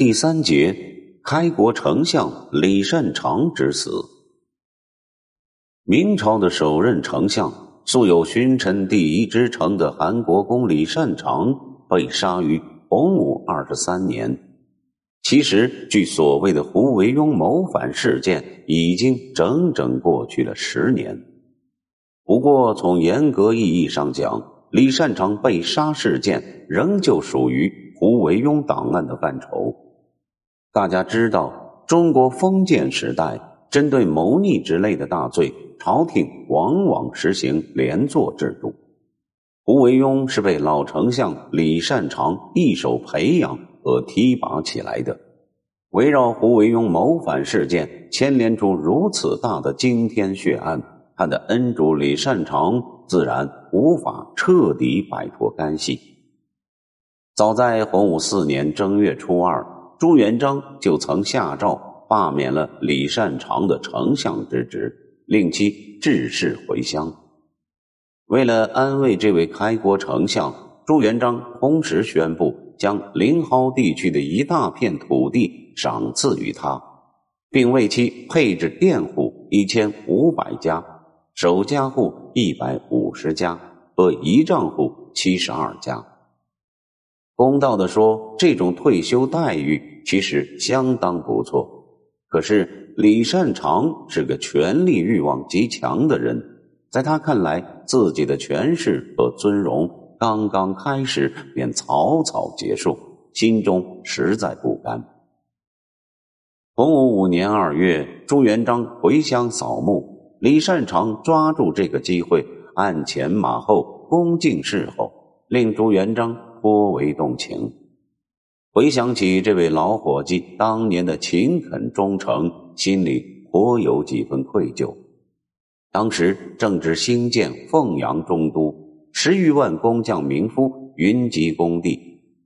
第三节，开国丞相李善长之死。明朝的首任丞相，素有“勋臣第一之称”的韩国公李善长被杀于洪武二十三年。其实，据所谓的胡惟庸谋反事件已经整整过去了十年。不过，从严格意义上讲，李善长被杀事件仍旧属于胡惟庸档案的范畴。大家知道，中国封建时代针对谋逆之类的大罪，朝廷往往实行连坐制度。胡惟庸是被老丞相李善长一手培养和提拔起来的。围绕胡惟庸谋反事件牵连出如此大的惊天血案，他的恩主李善长自然无法彻底摆脱干系。早在洪武四年正月初二。朱元璋就曾下诏罢免了李善长的丞相之职，令其致仕回乡。为了安慰这位开国丞相，朱元璋同时宣布将临蒿地区的一大片土地赏赐于他，并为其配置佃户一千五百家、守家户一百五十家和仪仗户七十二家。公道的说，这种退休待遇其实相当不错。可是李善长是个权力欲望极强的人，在他看来，自己的权势和尊荣刚刚开始便草草结束，心中实在不甘。洪武五年二月，朱元璋回乡扫墓，李善长抓住这个机会，鞍前马后，恭敬侍候，令朱元璋。颇为动情，回想起这位老伙计当年的勤恳忠诚，心里颇有几分愧疚。当时正值兴建凤阳中都，十余万工匠民夫云集工地，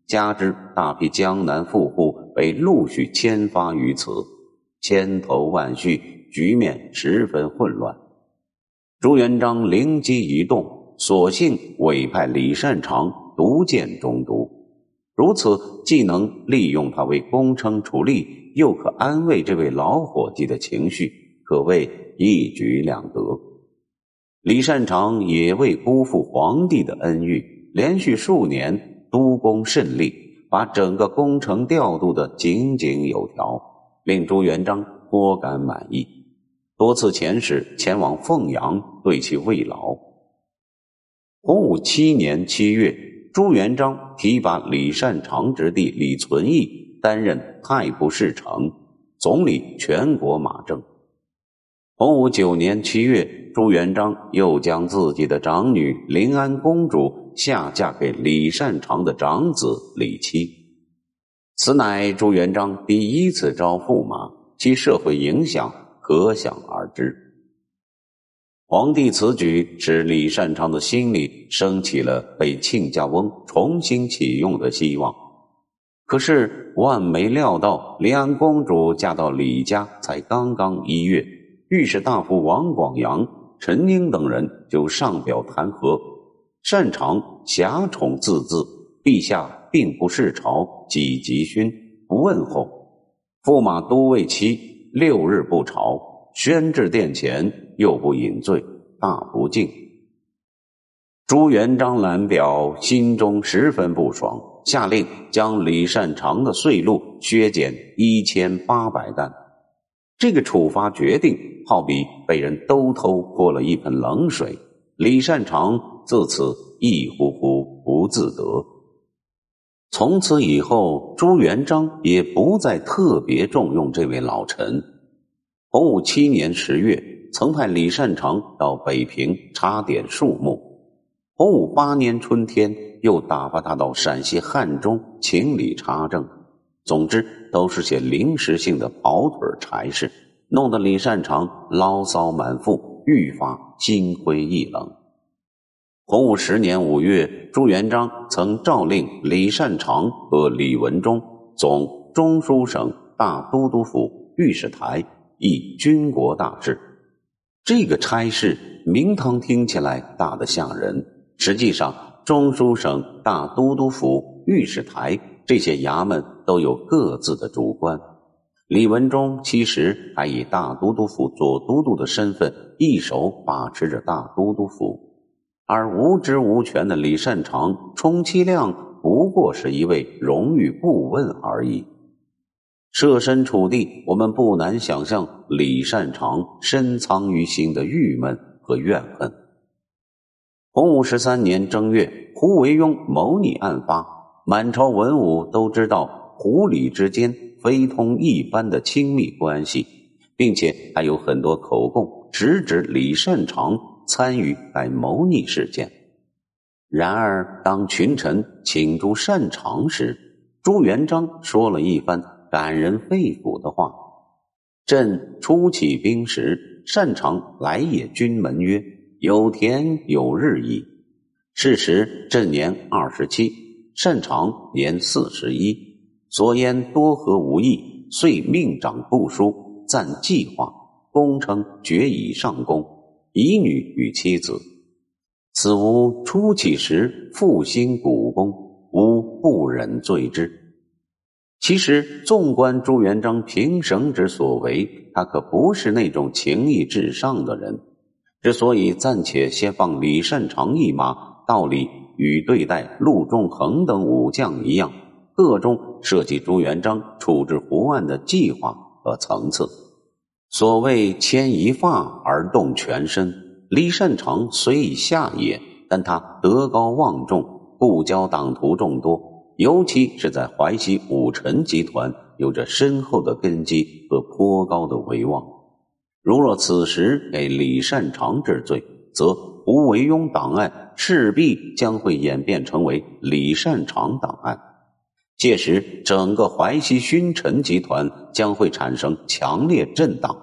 加之大批江南富户被陆续迁发于此，千头万绪，局面十分混乱。朱元璋灵机一动，索性委派李善长。独建中都，如此既能利用他为功称出力，又可安慰这位老伙计的情绪，可谓一举两得。李善长也未辜负皇帝的恩遇，连续数年督工甚利，把整个工程调度的井井有条，令朱元璋颇感满意，多次遣使前往凤阳对其慰劳。洪武七年七月。朱元璋提拔李善长之弟李存义担任太仆侍丞，总理全国马政。洪武九年七月，朱元璋又将自己的长女临安公主下嫁给李善长的长子李七，此乃朱元璋第一次招驸马，其社会影响可想而知。皇帝此举使李善长的心里升起了被亲家翁重新启用的希望。可是万没料到，临安公主嫁到李家才刚刚一月，御史大夫王广阳、陈英等人就上表弹劾，擅长侠宠自恣，陛下并不视朝，几急勋不问候，驸马都尉妻六日不朝。宣至殿前，又不饮醉，大不敬。朱元璋览表，心中十分不爽，下令将李善长的岁禄削减一千八百担。这个处罚决定，好比被人兜头泼了一盆冷水。李善长自此一呼呼不自得。从此以后，朱元璋也不再特别重用这位老臣。洪武七年十月，曾派李善长到北平查点树木。洪武八年春天，又打发他到陕西汉中清理查证。总之，都是些临时性的跑腿差事，弄得李善长牢骚满腹，愈发心灰意冷。洪武十年五月，朱元璋曾诏令李善长和李文忠总中书省大都督府御史台。议军国大事，这个差事名堂听起来大得吓人。实际上，中书省大都督府御史台这些衙门都有各自的主官。李文忠其实还以大都督府左都督的身份，一手把持着大都督府，而无职无权的李善长，充其量不过是一位荣誉顾问而已。设身处地，我们不难想象李善长深藏于心的郁闷和怨恨。洪武十三年正月，胡惟庸谋逆案发，满朝文武都知道胡李之间非同一般的亲密关系，并且还有很多口供直指李善长参与该谋逆事件。然而，当群臣请出善长时，朱元璋说了一番。感人肺腑的话。朕初起兵时，擅长来也。君门曰：“有田有日矣。”是时朕年二十七，擅长年四十一。所言多合无益，遂命长部书，赞计划，功称爵以上功，以女与妻子。此吾初起时复兴古功，吾不忍罪之。其实，纵观朱元璋平生之所为，他可不是那种情义至上的人。之所以暂且先放李善长一马，道理与对待陆仲衡等武将一样，各中涉及朱元璋处置胡案的计划和层次。所谓牵一发而动全身，李善长虽已下野，但他德高望重，不教党徒众多。尤其是在淮西武臣集团有着深厚的根基和颇高的威望。如若此时给李善长治罪，则胡惟庸档案势必将会演变成为李善长档案。届时，整个淮西勋臣集团将会产生强烈震荡，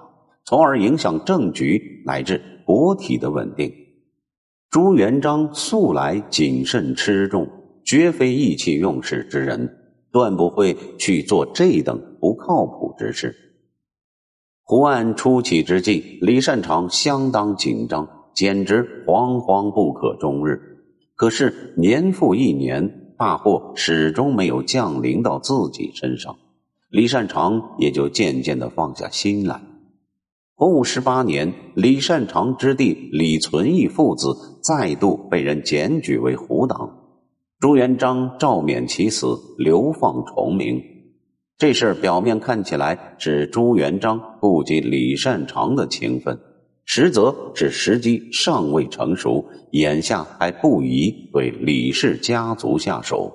从而影响政局乃至国体的稳定。朱元璋素来谨慎持重。绝非意气用事之人，断不会去做这等不靠谱之事。胡案初起之际，李善长相当紧张，简直惶惶不可终日。可是年复一年，大祸始终没有降临到自己身上，李善长也就渐渐的放下心来。洪武十八年，李善长之弟李存义父子再度被人检举为胡党。朱元璋诏免其死，流放崇明。这事儿表面看起来是朱元璋顾及李善长的情分，实则是时机尚未成熟，眼下还不宜对李氏家族下手。